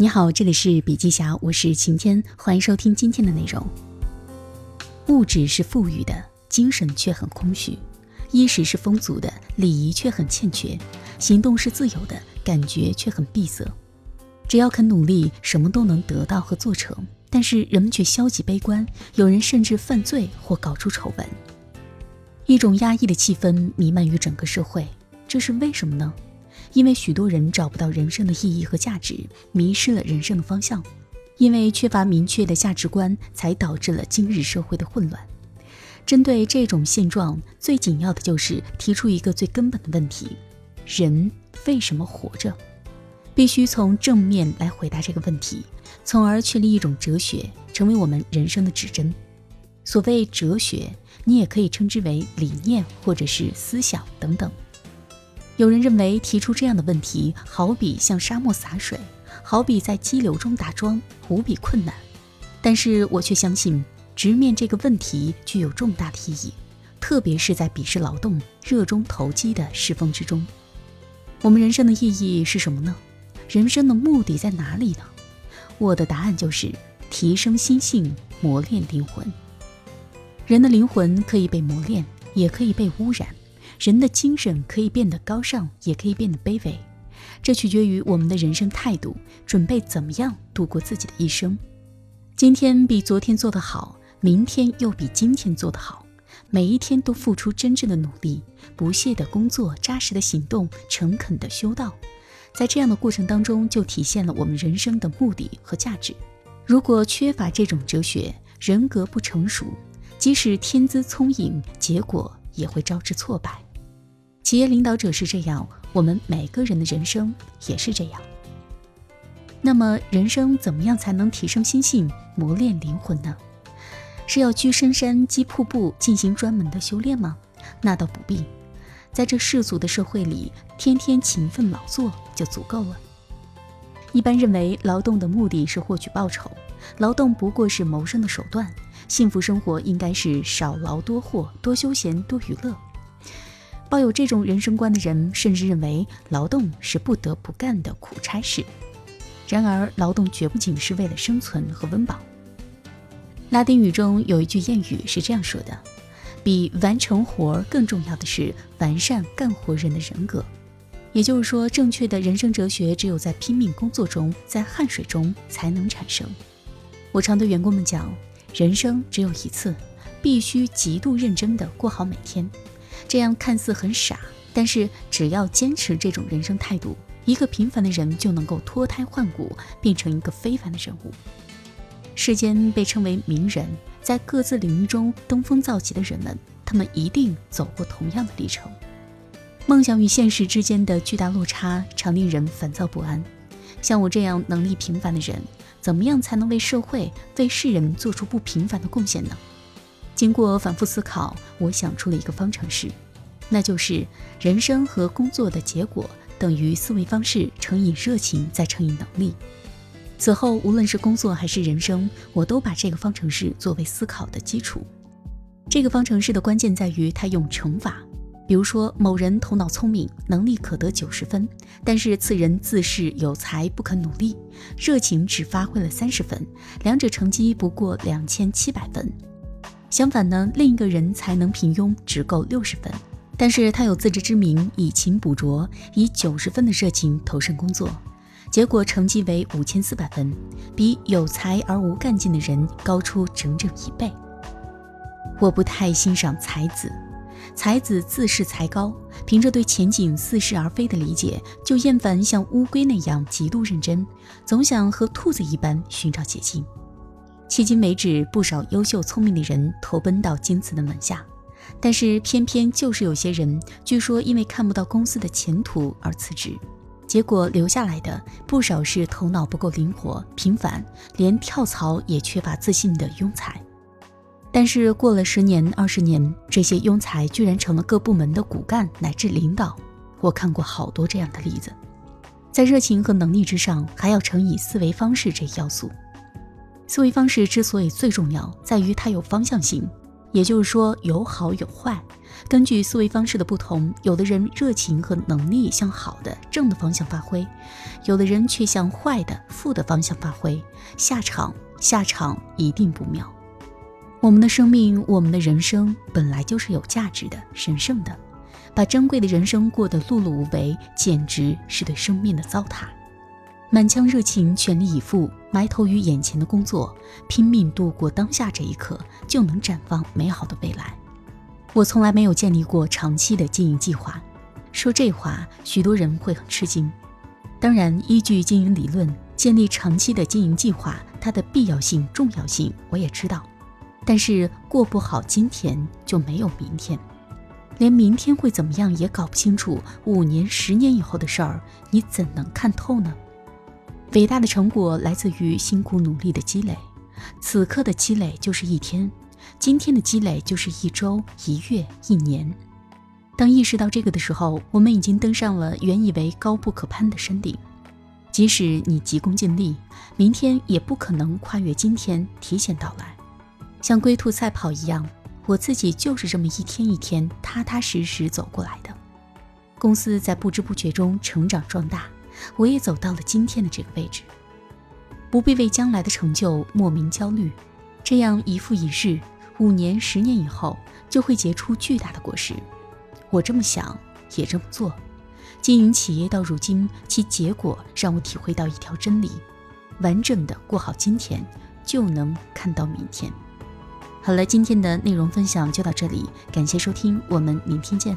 你好，这里是笔记侠，我是晴天，欢迎收听今天的内容。物质是富裕的，精神却很空虚；衣食是丰足的，礼仪却很欠缺；行动是自由的，感觉却很闭塞。只要肯努力，什么都能得到和做成。但是人们却消极悲观，有人甚至犯罪或搞出丑闻。一种压抑的气氛弥漫于整个社会，这是为什么呢？因为许多人找不到人生的意义和价值，迷失了人生的方向。因为缺乏明确的价值观，才导致了今日社会的混乱。针对这种现状，最紧要的就是提出一个最根本的问题：人为什么活着？必须从正面来回答这个问题，从而确立一种哲学，成为我们人生的指针。所谓哲学，你也可以称之为理念或者是思想等等。有人认为提出这样的问题，好比向沙漠洒水，好比在激流中打桩，无比困难。但是我却相信，直面这个问题具有重大的意义，特别是在鄙视劳动、热衷投机的世风之中。我们人生的意义是什么呢？人生的目的在哪里呢？我的答案就是提升心性，磨练灵魂。人的灵魂可以被磨练，也可以被污染。人的精神可以变得高尚，也可以变得卑微，这取决于我们的人生态度，准备怎么样度过自己的一生。今天比昨天做得好，明天又比今天做得好，每一天都付出真正的努力，不懈的工作，扎实的行动，诚恳的修道，在这样的过程当中，就体现了我们人生的目的和价值。如果缺乏这种哲学，人格不成熟，即使天资聪颖，结果也会招致挫败。企业领导者是这样，我们每个人的人生也是这样。那么，人生怎么样才能提升心性、磨练灵魂呢？是要居深山、积瀑布，进行专门的修炼吗？那倒不必，在这世俗的社会里，天天勤奋劳作就足够了。一般认为，劳动的目的是获取报酬，劳动不过是谋生的手段，幸福生活应该是少劳多获，多休闲多娱乐。抱有这种人生观的人，甚至认为劳动是不得不干的苦差事。然而，劳动绝不仅是为了生存和温饱。拉丁语中有一句谚语是这样说的：“比完成活儿更重要的是完善干活人的人格。”也就是说，正确的人生哲学只有在拼命工作中，在汗水中才能产生。我常对员工们讲，人生只有一次，必须极度认真地过好每天。这样看似很傻，但是只要坚持这种人生态度，一个平凡的人就能够脱胎换骨，变成一个非凡的人物。世间被称为名人，在各自领域中登峰造极的人们，他们一定走过同样的历程。梦想与现实之间的巨大落差，常令人烦躁不安。像我这样能力平凡的人，怎么样才能为社会、为世人做出不平凡的贡献呢？经过反复思考，我想出了一个方程式，那就是人生和工作的结果等于思维方式乘以热情再乘以能力。此后，无论是工作还是人生，我都把这个方程式作为思考的基础。这个方程式的关键在于它用乘法。比如说，某人头脑聪明，能力可得九十分，但是此人自恃有才，不肯努力，热情只发挥了三十分，两者成绩不过两千七百分。相反呢，另一个人才能平庸，只够六十分，但是他有自知之明，以勤补拙，以九十分的热情投身工作，结果成绩为五千四百分，比有才而无干劲的人高出整整一倍。我不太欣赏才子，才子自恃才高，凭着对前景似是而非的理解，就厌烦像乌龟那样极度认真，总想和兔子一般寻找捷径。迄今为止，不少优秀聪明的人投奔到京瓷的门下，但是偏偏就是有些人，据说因为看不到公司的前途而辞职，结果留下来的不少是头脑不够灵活、平凡，连跳槽也缺乏自信的庸才。但是过了十年、二十年，这些庸才居然成了各部门的骨干乃至领导。我看过好多这样的例子。在热情和能力之上，还要乘以思维方式这一要素。思维方式之所以最重要，在于它有方向性。也就是说有好有坏。根据思维方式的不同，有的人热情和能力向好的正的方向发挥，有的人却向坏的负的方向发挥，下场下场一定不妙。我们的生命，我们的人生本来就是有价值的、神圣的，把珍贵的人生过得碌碌无为，简直是对生命的糟蹋。满腔热情，全力以赴，埋头于眼前的工作，拼命度过当下这一刻，就能绽放美好的未来。我从来没有建立过长期的经营计划，说这话，许多人会很吃惊。当然，依据经营理论，建立长期的经营计划，它的必要性、重要性我也知道。但是过不好今天，就没有明天，连明天会怎么样也搞不清楚，五年、十年以后的事儿，你怎能看透呢？伟大的成果来自于辛苦努力的积累，此刻的积累就是一天，今天的积累就是一周、一月、一年。当意识到这个的时候，我们已经登上了原以为高不可攀的山顶。即使你急功近利，明天也不可能跨越今天提前到来。像龟兔赛跑一样，我自己就是这么一天一天踏踏实实走过来的。公司在不知不觉中成长壮大。我也走到了今天的这个位置，不必为将来的成就莫名焦虑，这样一复一日，五年、十年以后就会结出巨大的果实。我这么想，也这么做。经营企业到如今，其结果让我体会到一条真理：完整的过好今天，就能看到明天。好了，今天的内容分享就到这里，感谢收听，我们明天见。